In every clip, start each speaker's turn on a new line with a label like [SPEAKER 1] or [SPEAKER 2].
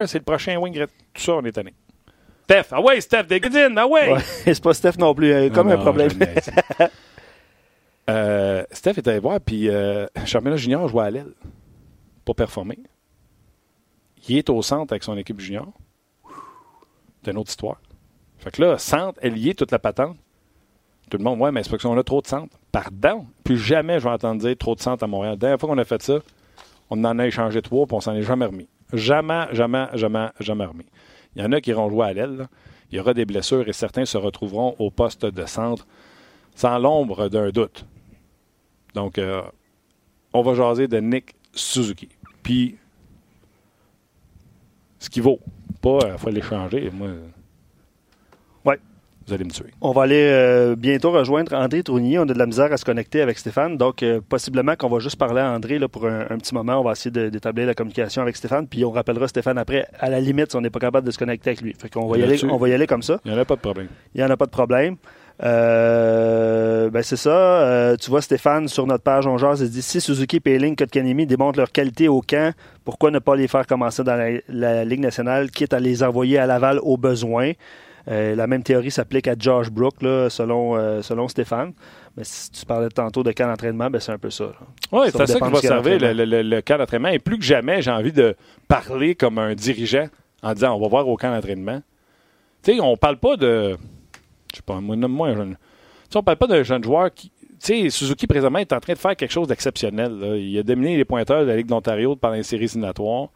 [SPEAKER 1] c'est le prochain wing. Tout ça, on est tanné. Steph, ah ouais, Steph, des ah ouais! ouais
[SPEAKER 2] c'est pas Steph non plus, il y a comme un problème.
[SPEAKER 1] euh, Steph est allé voir, puis euh, Championnat Junior jouait à l'aile pour performer. Il est au centre avec son équipe junior. C'est une autre histoire. Fait que là, centre, elle y est toute la patente. Tout le monde, ouais, mais c'est parce qu'on a trop de centre. Pardon. Plus jamais je vais entendre dire trop de centre à Montréal. La dernière fois qu'on a fait ça, on en a échangé trois, puis on s'en est jamais remis. Jamais, jamais, jamais, jamais remis. Il y en a qui iront jouer à l'aile. Il y aura des blessures et certains se retrouveront au poste de centre sans l'ombre d'un doute. Donc, euh, on va jaser de Nick Suzuki. Puis, ce qui vaut. Pas, il faut l'échanger. Moi. Vous allez me tuer.
[SPEAKER 2] On va aller euh, bientôt rejoindre André Tournier. On a de la misère à se connecter avec Stéphane. Donc, euh, possiblement qu'on va juste parler à André là, pour un, petit moment. On va essayer d'établir la communication avec Stéphane. Puis on rappellera Stéphane après, à la limite, si on n'est pas capable de se connecter avec lui. Fait qu'on va, y aller, on va y aller comme ça.
[SPEAKER 1] Il n'y en a pas de problème.
[SPEAKER 2] Il n'y en a pas de problème. Euh, ben c'est ça. tu vois, Stéphane, sur notre page, on jase, il dit si Suzuki, Payling, Kotkanemi démontrent leur qualité au camp, pourquoi ne pas les faire commencer dans la, la Ligue nationale, quitte à les envoyer à Laval au besoin? Euh, la même théorie s'applique à Josh Brook, selon, euh, selon Stéphane. Mais si tu parlais tantôt de camp d'entraînement, ben c'est un peu ça.
[SPEAKER 1] Oui, c'est ça qui va servir le, le, camp d'entraînement. Et plus que jamais, j'ai envie de parler comme un dirigeant en disant on va voir au camp d'entraînement. Tu sais, on parle pas de. Je sais pas, moi, moi un jeune. on parle pas d'un jeune joueur qui. Tu sais, Suzuki, présentement, est en train de faire quelque chose d'exceptionnel. Il a dominé les pointeurs de la Ligue d'Ontario pendant les séries éliminatoires.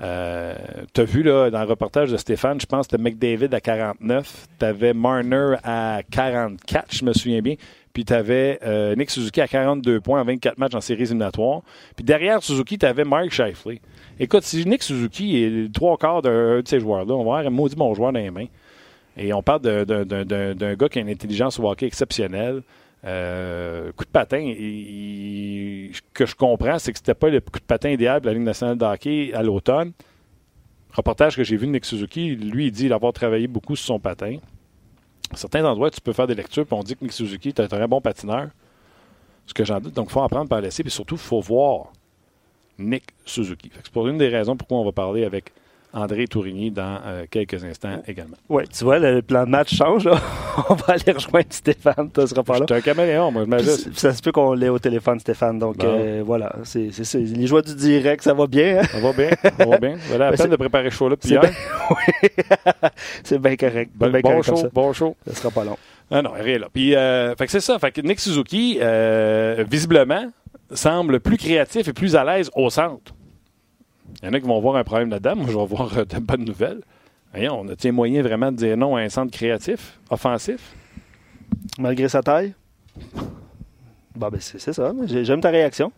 [SPEAKER 1] Euh, tu as vu là, dans le reportage de Stéphane, je pense que McDavid à 49, tu avais Marner à 44, je me souviens bien, puis tu avais euh, Nick Suzuki à 42 points en 24 matchs en séries éliminatoires. Puis derrière Suzuki, tu avais Mark Shifley. Écoute, si Nick Suzuki est trois quarts d'un de ces joueurs-là, on va avoir un maudit bon joueur dans les mains. Et on parle d'un gars qui a une intelligence au hockey exceptionnelle. Euh, coup de patin, ce que je comprends, c'est que c'était pas le coup de patin idéal de la Ligue nationale de à l'automne. Reportage que j'ai vu de Nick Suzuki, lui, il dit avoir travaillé beaucoup sur son patin. Certains endroits, tu peux faire des lectures, puis on dit que Nick Suzuki est un très bon patineur. Ce que j'en doute. Donc, il faut apprendre par laisser, puis surtout, il faut voir Nick Suzuki. C'est pour une des raisons pourquoi on va parler avec André Tourigny dans euh, quelques instants également.
[SPEAKER 2] Oui, tu vois, le plan de match change. On va aller rejoindre Stéphane. Tu seras pas là.
[SPEAKER 1] Je un caméléon, moi, je m'ajuste.
[SPEAKER 2] Ça se peut qu'on l'ait au téléphone, Stéphane. Donc, euh, voilà. C'est, les joies du direct, ça va bien. Hein?
[SPEAKER 1] Ça va bien. Ça va bien. Voilà, la peine de préparer chaud là depuis hier.
[SPEAKER 2] oui. c'est bien correct.
[SPEAKER 1] bon,
[SPEAKER 2] correct
[SPEAKER 1] show, ça. bon show.
[SPEAKER 2] Ça sera pas long.
[SPEAKER 1] Ah non, rien là. Puis, euh, fait que c'est ça. Fait que Nick Suzuki, visiblement, semble plus créatif et plus à l'aise au centre. Il y en a qui vont voir un problème là-dedans. Moi, je vais voir euh, de bonnes nouvelles. on a-t-il moyen vraiment de dire non à un centre créatif, offensif?
[SPEAKER 2] Malgré sa taille? Bon, ben, c'est ça. J'aime ta réaction.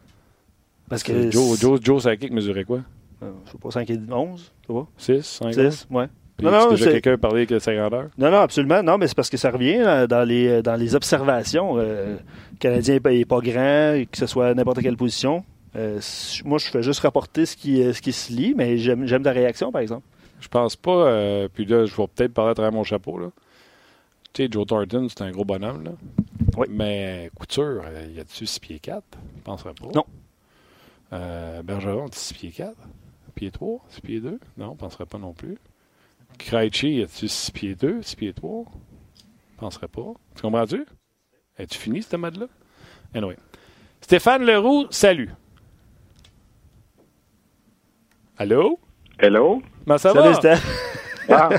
[SPEAKER 1] Parce que. Joe, Joe, Joe Sakic mesurait quoi?
[SPEAKER 2] Euh, je sais pas, 5 et 11, tu vois?
[SPEAKER 1] 6, 5
[SPEAKER 2] 6, ouais.
[SPEAKER 1] Puis non, non, déjà quelqu'un parlé que 50 heures?
[SPEAKER 2] Non, non, absolument. Non, mais c'est parce que ça revient dans, les, dans les observations. Euh, le Canadien n'est pas, grand, que ce soit à n'importe quelle position. Euh, moi, je fais juste rapporter ce qui, euh, ce qui se lit, mais j'aime ta réaction, par exemple.
[SPEAKER 1] Je pense pas. Euh, puis là, je vais peut-être parler à travers mon chapeau. Là. Tu sais, Joe Thornton, c'est un gros bonhomme. Là.
[SPEAKER 2] Oui.
[SPEAKER 1] Mais Couture, il y a-tu 6 pieds 4 Je penserais pas.
[SPEAKER 2] Non.
[SPEAKER 1] Bergeron, 6 pieds 4 Pied 3 6 pieds 2 Non, je penserais pas non plus. Krejci, y a-tu 6 pieds 2 6 pieds 3 Je penserais pas. Tu comprends-tu? As-tu fini, cette mode-là? Anyway. Stéphane Leroux, salut. Allô?
[SPEAKER 3] Hello?
[SPEAKER 1] Comment ça va?
[SPEAKER 3] Ah,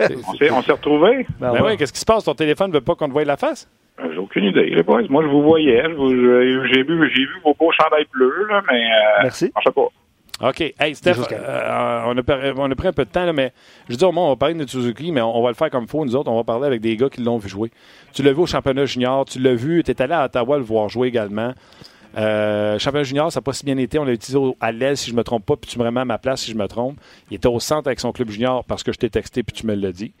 [SPEAKER 3] on s'est retrouvés?
[SPEAKER 1] Ben, ben oui, qu'est-ce qui se passe? Ton téléphone ne veut pas qu'on te voie la face?
[SPEAKER 3] Ben, j'ai aucune idée. Moi, je vous voyais. J'ai vu, vu vos beaux chandails bleus, là, mais euh,
[SPEAKER 2] Merci.
[SPEAKER 3] je sais pas.
[SPEAKER 1] OK. Hey, Steph, euh, on, a, on, a, pris un peu de temps, là, mais je dis au monde, on va parler de Suzuki, mais on, va le faire comme il faut. Nous autres, on va parler avec des gars qui l'ont vu jouer. Tu l'as vu au championnat junior, tu l'as vu, tu es allé à Ottawa le voir jouer également. Euh, championnat junior, ça n'a pas si bien été. On l'a utilisé à l'aise, si je ne me trompe pas, puis tu me remets à ma place si je me trompe. Il était au centre avec son club junior parce que je t'ai texté, puis tu me l'as dit.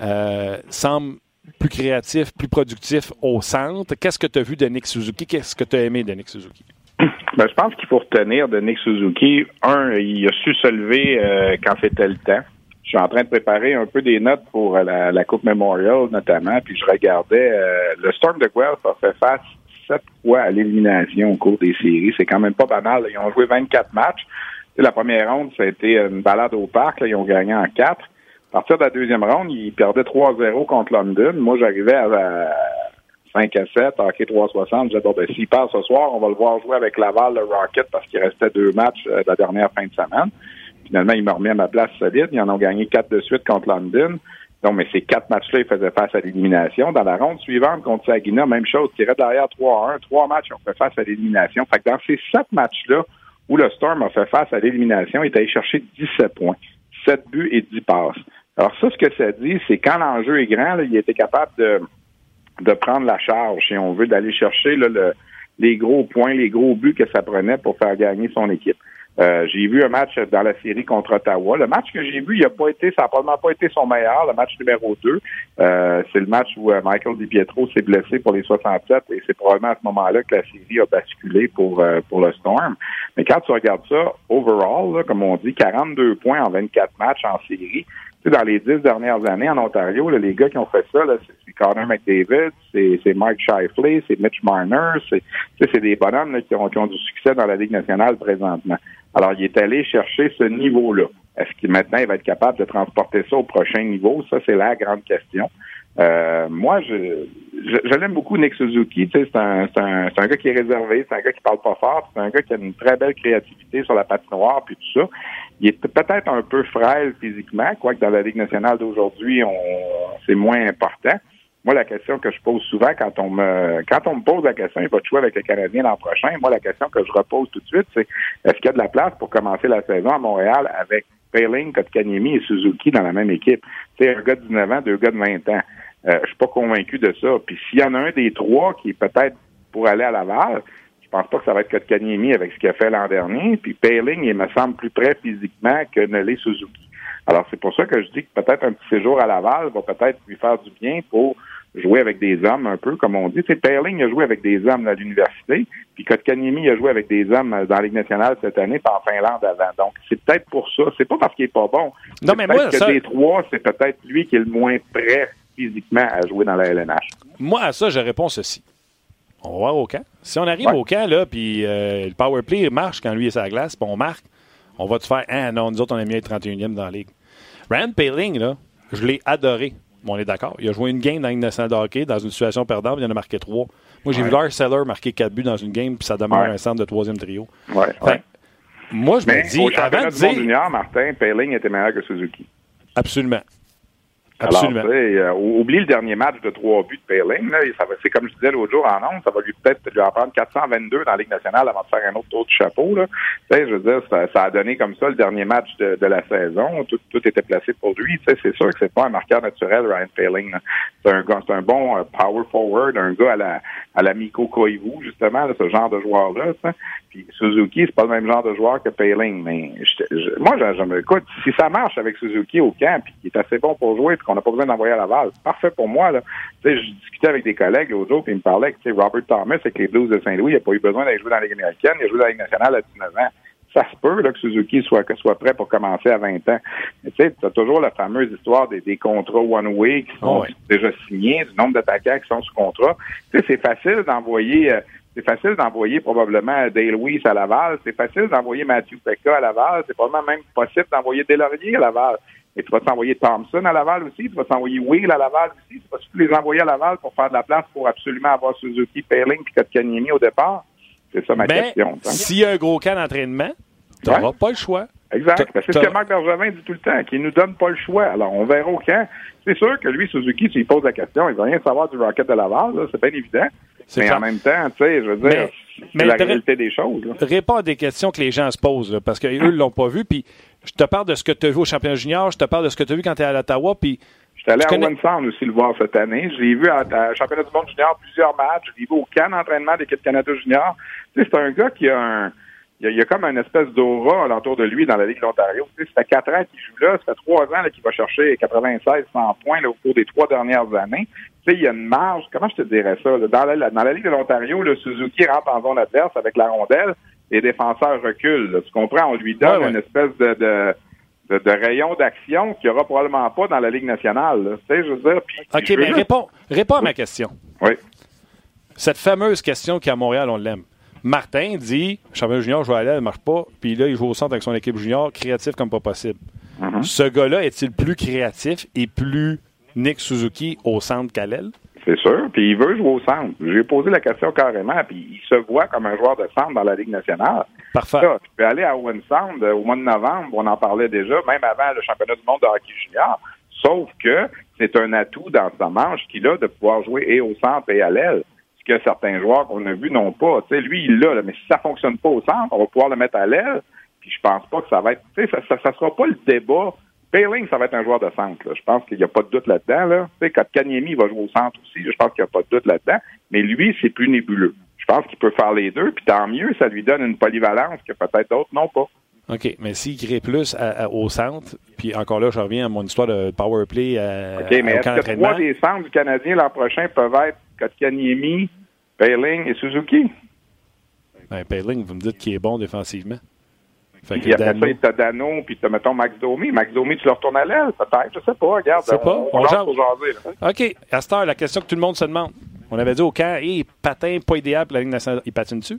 [SPEAKER 1] Euh, semble plus créatif, plus productif au centre. Qu'est-ce que tu as vu de Nick Suzuki? Qu'est-ce que tu as aimé de Nick Suzuki?
[SPEAKER 3] Ben, je pense qu'il faut retenir de Nick Suzuki, un, il a su se lever euh, quand c'était le temps. Je suis en train de préparer un peu des notes pour la, Coupe Memorial, notamment, puis je regardais le Storm de Guelph a fait face sept fois à l'élimination au cours des séries. C'est quand même pas banal. Ils ont joué 24 matchs. la première ronde, ça a été une balade au parc. Ils ont gagné en quatre. À partir de la deuxième ronde, ils perdaient 3-0 contre London. Moi, j'arrivais à, 5 à 7, hockey 360. Je disais, bon, ben, s'il passe ce soir, on va le voir jouer avec Laval, le Rocket, parce qu'il restait deux matchs euh, la dernière fin de semaine. Finalement, il m'a remis à ma place solide. Ils en ont gagné quatre de suite contre London. Donc, mais ces quatre matchs-là, ils faisaient face à l'élimination. Dans la ronde suivante contre Sagina, même chose, tirait derrière 3 1. Trois matchs, ont fait face à l'élimination. Fait que dans ces sept matchs-là, où le Storm a fait face à l'élimination, il est allé chercher 17 points, 7 buts et 10 passes. Alors ça, ce que ça dit, c'est quand l'enjeu est grand, il était capable de, de prendre la charge, si on veut, d'aller chercher le, les gros points, les gros buts que ça prenait pour faire gagner son équipe. Euh, j'ai vu un match dans la série contre Ottawa. Le match que j'ai vu, il a pas été, ça n'a probablement pas été son meilleur, le match numéro 2. Euh, c'est le match où euh, Michael DiPietro s'est blessé pour les 67 et c'est probablement à ce moment-là que la série a basculé pour, pour le Storm. Mais quand tu regardes ça, overall, comme on dit, 42 points en 24 matchs en série. Tu sais, dans les dix dernières années en Ontario, les gars qui ont fait ça, c'est Connor McDavid, c'est Mike Shifley, c'est Mitch Marner, c'est des bonhommes qui, ont, qui ont du succès dans la Ligue nationale présentement. Alors, il est allé chercher ce niveau-là. Est-ce qu'il maintenant il va être capable de transporter ça au prochain niveau? Ça, c'est la grande question. Euh, moi, je, je, l'aime beaucoup, Nick Suzuki. Tu sais, c'est un, un, un, gars qui est réservé, c'est un gars qui parle pas fort, c'est un gars qui a une très belle créativité sur la patinoire puis tout ça. Il est peut-être un peu frêle physiquement, quoique dans la Ligue nationale d'aujourd'hui, c'est moins important. Moi, la question que je pose souvent quand on me quand on me pose la question, il va jouer avec le Canadien l'an prochain. Moi, la question que je repose tout de suite, c'est est-ce qu'il y a de la place pour commencer la saison à Montréal avec Payling, Kotkaniemi et Suzuki dans la même équipe? C'est un gars de 19 ans, deux gars de 20 ans. Euh, je suis pas convaincu de ça. Puis s'il y en a un des trois qui est peut-être pour aller à Laval, pense pas que ça va être Kotkaniemi avec ce qu'il a fait l'an dernier. Puis Payling, il me semble plus près physiquement que Nelly Suzuki. Alors c'est pour ça que je dis que peut-être un petit séjour à Laval va peut-être lui faire du bien pour jouer avec des hommes un peu, comme on dit. Sais, Perling a joué avec des hommes à l'université, puis Kotkaniemi a joué avec des hommes dans la Ligue nationale cette année, puis en Finlande avant. Donc, c'est peut-être pour ça. C'est pas parce qu'il est pas bon. Non, mais moi, que ça... des trois, c'est peut-être lui qui est le moins prêt physiquement à jouer dans la LNH.
[SPEAKER 1] Moi, à ça, je réponds ceci. On va voir au camp. Si on arrive au camp, là, puis euh, le power play marche quand lui est sa glace, puis on marque, on va te faire Ah non, nous autres, on est mieux être 31e dans la ligue. Rand Paling, là, je l'ai adoré on est d'accord. Il a joué une game dans une nationale de hockey dans une situation perdante, il en a marqué trois. Moi, j'ai vu Lars Seller marquer quatre buts dans une game, puis ça demeure un centre de troisième trio.
[SPEAKER 3] Ouais.
[SPEAKER 1] moi, je me dis, avant de dire.
[SPEAKER 3] junior, Martin, Payling était meilleur que Suzuki.
[SPEAKER 1] Absolument.
[SPEAKER 3] Absolument. Alors, euh, oublie le dernier match de trois buts de Payling. C'est comme je disais l'autre jour en ondes, ça va lui peut-être lui en prendre 422 dans la Ligue nationale avant de faire un autre tour de chapeau. Là. Je veux dire, ça, a donné comme ça le dernier match de, la saison. Tout, était placé pour lui. C'est sûr que c'est pas un marqueur naturel, Ryan Payling. C'est un, un bon euh, power forward, un gars à la, à la Miko Koivu, justement, ce genre de joueur-là. Puis Suzuki, c'est pas le même genre de joueur que Payling. Mais je, moi, je, écoute, si ça marche avec Suzuki au camp, puis qu'il est assez bon pour jouer, qu'on n'a pas besoin d'envoyer à Laval, parfait pour moi. Là. je discutais avec des collègues l'autre jour, puis ils me parlaient que Robert Thomas avec les Blues de Saint-Louis, il n'a pas eu besoin d'aller jouer dans la Ligue américaine, il a joué dans la Ligue nationale à 19 ans ça se peut là, que Suzuki soit, soit prêt pour commencer à 20 ans. Tu sais, tu as toujours la fameuse histoire des, des contrats one-way qui sont déjà signés, du nombre d'attaquants qui sont sous contrat. Tu sais, c'est facile d'envoyer... Euh, c'est facile d'envoyer probablement Dale Weiss à Laval. C'est facile d'envoyer Matthew Pekka à Laval. C'est probablement même possible d'envoyer Delaurier à Laval. Et tu vas t'envoyer Thompson à Laval aussi. Tu vas t'envoyer Will à Laval aussi. Tu vas les envoyer à Laval pour faire de la place pour absolument avoir Suzuki, Payling et Kotkaniemi au départ. C'est ça ma ben, question.
[SPEAKER 1] S'il y a un gros cas d'entraînement, tu n'auras pas le choix.
[SPEAKER 3] Exact. C'est ce que Marc Bergevin dit tout le temps, qu'il nous donne pas le choix. Alors, on verra au camp. C'est sûr que lui, Suzuki, s'il pose la question, il va rien savoir du Rocket de Laval, c'est bien évident. Mais en même temps, tu sais, je veux dire, c'est la réalité des choses.
[SPEAKER 1] Réponds à des questions que les gens se posent, parce qu'eux ne l'ont pas vu. Puis, je te parle de ce que tu as vu au championnat junior, je te parle de ce que tu as vu quand tu es à l'Ottawa, puis
[SPEAKER 3] je suis allé à connais... Sound aussi le voir cette année. J'ai vu à, championnat du monde junior plusieurs matchs. J'ai vu au camp d'entraînement d'équipe Canada junior. Tu sais, c'est un gars qui a un il y, a, comme une espèce d'aura alentour de lui dans la Ligue de l'Ontario. ça fait quatre ans qu'il joue là, ça fait trois ans qu'il va chercher 96 100 points au cours des trois dernières années. Tu sais, il y a une marge, comment je te dirais ça? Dans, la, dans la Ligue de l'Ontario, le Suzuki rentre en zone adverse avec la rondelle, les défenseurs reculent. Tu comprends? On lui donne une espèce de, de de, rayon d'action qu'il n'y aura probablement pas dans la Ligue nationale. Tu sais, je veux dire.
[SPEAKER 1] OK, mais réponds, réponds à ma question.
[SPEAKER 3] Oui.
[SPEAKER 1] Cette fameuse question qui à Montréal, on l'aime. Martin dit championnat junior, je vais aller, elle ne marche pas. Puis là, il joue au centre avec son équipe junior, créatif comme pas possible.
[SPEAKER 3] Mhm.
[SPEAKER 1] Ce gars-là est-il plus créatif et plus Nick Suzuki au centre qu'à l'aile?
[SPEAKER 3] C'est sûr. Puis il veut jouer au centre. J'ai posé la question carrément, puis il se voit comme un joueur de centre dans la Ligue nationale.
[SPEAKER 1] Parfait.
[SPEAKER 3] Là, tu peux aller à Owen Sound euh, au mois de novembre, on en parlait déjà, même avant le championnat du monde de hockey junior. Sauf que c'est un atout dans sa manche qu'il a de pouvoir jouer et au centre et à l'aile. Ce que certains joueurs qu'on a vus n'ont pas. Tu sais, lui, il l'a, mais si ça fonctionne pas au centre, on va pouvoir le mettre à l'aile. Puis je pense pas que ça va être. Tu sais, ça, ça, ça sera pas le débat Payling, ça va être un joueur de centre. Là. Je pense qu'il n'y a pas de doute là-dedans. Là. Tu sais, quand Kanyemi va jouer au centre aussi, je pense qu'il n'y a pas de doute là-dedans. Mais lui, c'est plus nébuleux. Je pense qu'il peut faire les deux, puis tant mieux, ça lui donne une polyvalence que peut-être d'autres n'ont pas.
[SPEAKER 1] OK, mais s'il crée plus à, à, au centre, puis encore là, je reviens à mon histoire de power play à,
[SPEAKER 3] OK, mais est-ce que trois des centres du Canadien l'an prochain peuvent être Kotkaniemi, Payling et Suzuki?
[SPEAKER 1] Ben, Payling, vous me dites qu'il est bon défensivement.
[SPEAKER 3] Fait puis après Dano. ça, t'as Dano, puis t'as, mettons, Max Domi. Max Domi, tu le retournes à l'aile, peut-être. Je sais pas, regarde.
[SPEAKER 1] sais pas. On, on,
[SPEAKER 3] jase pour jaser. Là.
[SPEAKER 1] OK. À cette heure, la question que tout le monde se demande. On avait dit au camp, hey, patin pas idéal pour la Ligue nationale. Il patine dessus?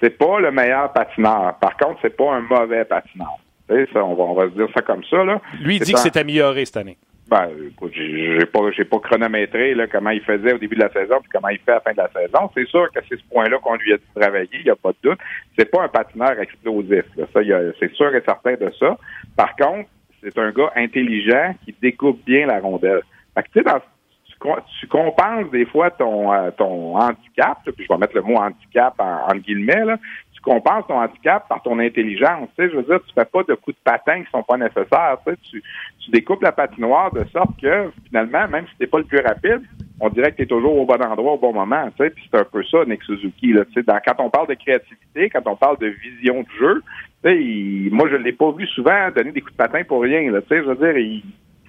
[SPEAKER 3] C'est pas le meilleur patineur. Par contre, c'est pas un mauvais patineur. Ça, on, va, on va se dire ça comme ça. Là.
[SPEAKER 1] Lui, il dit un... que c'est amélioré cette année.
[SPEAKER 3] Ben, écoute, j'ai pas, j'ai pas chronométré là, comment il faisait au début de la saison puis comment il fait à la fin de la saison. C'est sûr que c'est ce point-là qu'on lui a dit de travailler, il n'y a pas de doute. C'est pas un patineur explosif. Là. Ça, c'est sûr et certain de ça. Par contre, c'est un gars intelligent qui découpe bien la rondelle. Fait que, dans, tu, tu compenses des fois ton, euh, ton handicap, puis je vais mettre le mot handicap en, en guillemets, là, tu compenses ton handicap par ton intelligence. Tu sais, je veux dire, tu fais pas de coups de patin qui sont pas nécessaires. Tu, sais, tu, découpes la patinoire de sorte que finalement, même si t'es pas le plus rapide, on dirait que tu es toujours au bon endroit au bon moment. Tu sais, puis c'est un peu ça, Nick Suzuki. Là, tu sais, quand on parle de créativité, quand on parle de vision de jeu, tu sais, il, moi je l'ai pas vu souvent donner des coups de patin pour rien. Là, tu sais, je veux dire, il,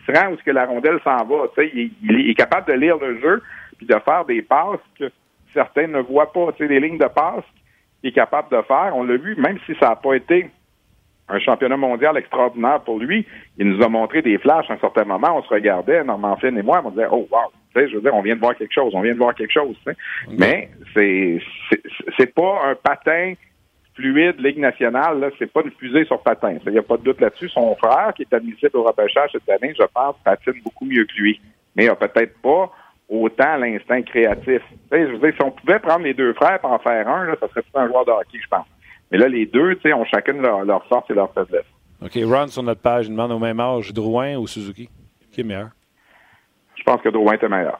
[SPEAKER 3] se rend où ce que la rondelle s'en va. Tu sais, il, il, est capable de lire le jeu puis de faire des passes que certains ne voient pas. Tu sais, des lignes de passes est capable de faire. On l'a vu, même si ça n'a pas été un championnat mondial extraordinaire pour lui, il nous a montré des flashs à un certain moment. On se regardait, Normand Flynn et moi, on disait, oh wow, tu sais, je veux dire, on vient de voir quelque chose, on vient de voir quelque chose. Tu sais. Okay. Mais c'est c'est pas un patin fluide Ligue nationale, là, c'est pas une fusée sur patin. Il n'y a pas de doute là-dessus. Son frère, qui est admissible au repêchage cette année, je pense, patine beaucoup mieux que lui. Mais il a peut-être pas autant l'instinct créatif. Tu sais, je veux dire, si on pouvait prendre les deux frères et en faire un, là, ça serait tout un joueur de hockey, je pense. Mais là, les deux, tu sais, ont chacune leur, leur force et leur faiblesse.
[SPEAKER 1] OK. Ron, sur notre page, il demande au même âge, Drouin ou Suzuki? Qui est meilleur?
[SPEAKER 3] Je pense que Drouin était meilleur.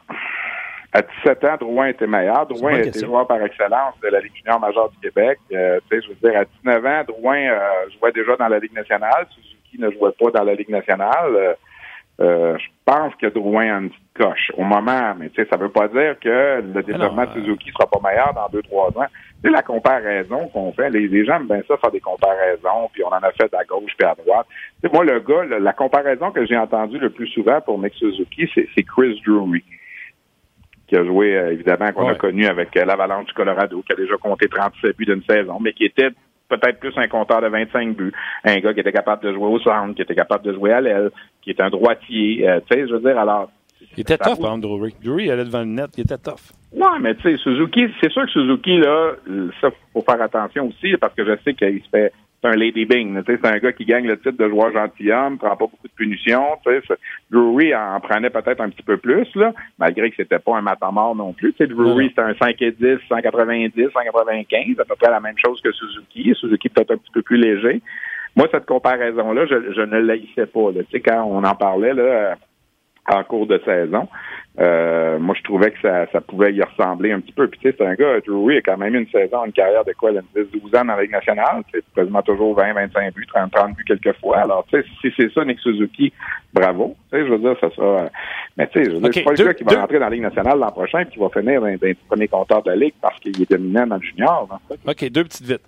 [SPEAKER 3] À 17 ans, Drouin était meilleur. Drouin était joueur par excellence de la Ligue junior majeure du Québec. Euh, tu sais, je veux dire, à 19 ans, Drouin euh, jouait déjà dans la Ligue nationale. Suzuki ne jouait pas dans la Ligue nationale. Euh, euh, je pense que Drouin a une petite coche au moment, mais tu sais, ça veut pas dire que le développement de Suzuki sera pas meilleur dans deux, trois ans. C'est la comparaison qu'on fait. Les, les gens aiment bien ça faire des comparaisons, puis on en a fait à gauche puis à droite. sais, moi, le gars, la, la comparaison que j'ai entendue le plus souvent pour Nick Suzuki, c'est Chris Drury qui a joué, euh, évidemment, qu'on ouais. a connu avec euh, l'Avalanche du Colorado, qui a déjà compté 37 buts d'une saison, mais qui était peut-être plus un compteur de 25 buts. Un gars qui était capable de jouer au centre, qui était capable de jouer à l'aile, qui est un droitier. Euh, tu sais, je veux dire, alors...
[SPEAKER 1] Il était tough, par exemple, Drury. Allait devant le net, il était tough.
[SPEAKER 3] Non, mais tu sais, Suzuki, c'est sûr que Suzuki, là, ça, faut faire attention aussi, parce que je sais qu'il se fait c'est un Lady Bing. C'est un gars qui gagne le titre de joueur gentilhomme, prend pas beaucoup de punitions. Drury en prenait peut-être un petit peu plus, là, malgré que c'était pas un matamor non plus. T'sais, Drury, c'était un 5 et 10, 190, 195, à peu près la même chose que Suzuki. Suzuki peut-être un petit peu plus léger. Moi, cette comparaison-là, je, je ne l'haïssais pas. Là. Quand on en parlait là, en cours de saison, euh, moi, je trouvais que ça, ça pouvait y ressembler un petit peu. Puis, tu sais, c'est un gars, Drury a quand même eu une saison, une carrière de quoi, 10-12 ans dans la Ligue nationale. C'est quasiment toujours 20, 25 buts, 30, 30 buts quelquefois. Alors, tu sais, si c'est ça, Nick Suzuki, bravo. Tu sais, je veux dire, ça sera... Mais tu sais, je veux dire, c'est pas le gars qui va rentrer dans la Ligue nationale l'an prochain et qui va finir dans les premiers compteurs de la Ligue parce qu'il est dominant dans le junior. Dans
[SPEAKER 1] OK, deux petites vites.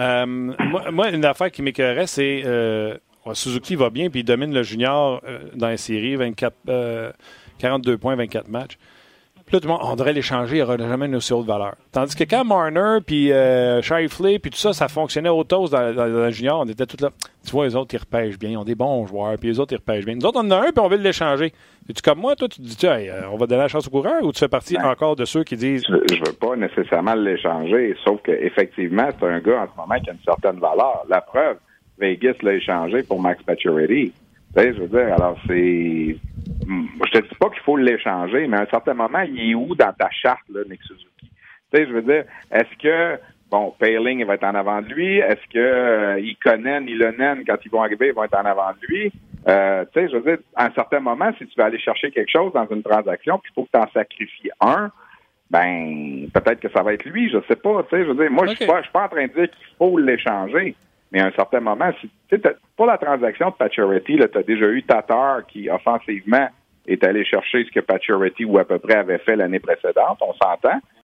[SPEAKER 1] Euh, moi, moi, une affaire qui m'écœurait, c'est... Euh, Suzuki va bien, puis il domine le junior euh, dans les séries, 24... 42 points, 24 matchs. Là, tout le monde, on devrait l'échanger, il n'y aura jamais une aussi haute valeur. Tandis que quand Marner, puis euh, Shifley, puis tout ça, ça fonctionnait au toast dans, dans, le junior, on était tous là. Tu vois, les autres, ils repêchent bien, ils ont des bons joueurs, puis les autres, ils repêchent bien. Nous autres, on en a un, puis on veut l'échanger. Es-tu comme moi, toi, tu te dis, hey, euh, on va donner la chance au coureur, ou tu fais partie ben, encore de ceux qui disent.
[SPEAKER 3] Je, ne veux pas nécessairement l'échanger, sauf qu'effectivement, c'est un gars en ce moment qui a une certaine valeur. La preuve, Vegas l'a échangé pour Max Pacioretty. Tu sais, je veux dire, alors c'est je te dis pas qu'il faut l'échanger, mais à un certain moment, il est où dans ta charte, là, Nick Suzuki? Tu sais, je veux dire, est-ce que, bon, Paling va être en avant de lui? Est-ce que euh, Ikonen, Ilonen, quand ils vont arriver, ils vont être en avant de lui? Euh, tu sais, je veux dire, à un certain moment, si tu vas aller chercher quelque chose dans une transaction, puis il faut que tu en sacrifies un, ben, peut-être que ça va être lui, je sais pas, tu sais, je veux dire, moi, je suis pas, je suis pas en train de dire qu'il faut l'échanger. Mais à un certain moment, si, pour la transaction de Pacioretty, tu as déjà eu Tatar qui, offensivement, est allé chercher ce que Pacioretty ou à peu près avait fait l'année précédente, on s'entend.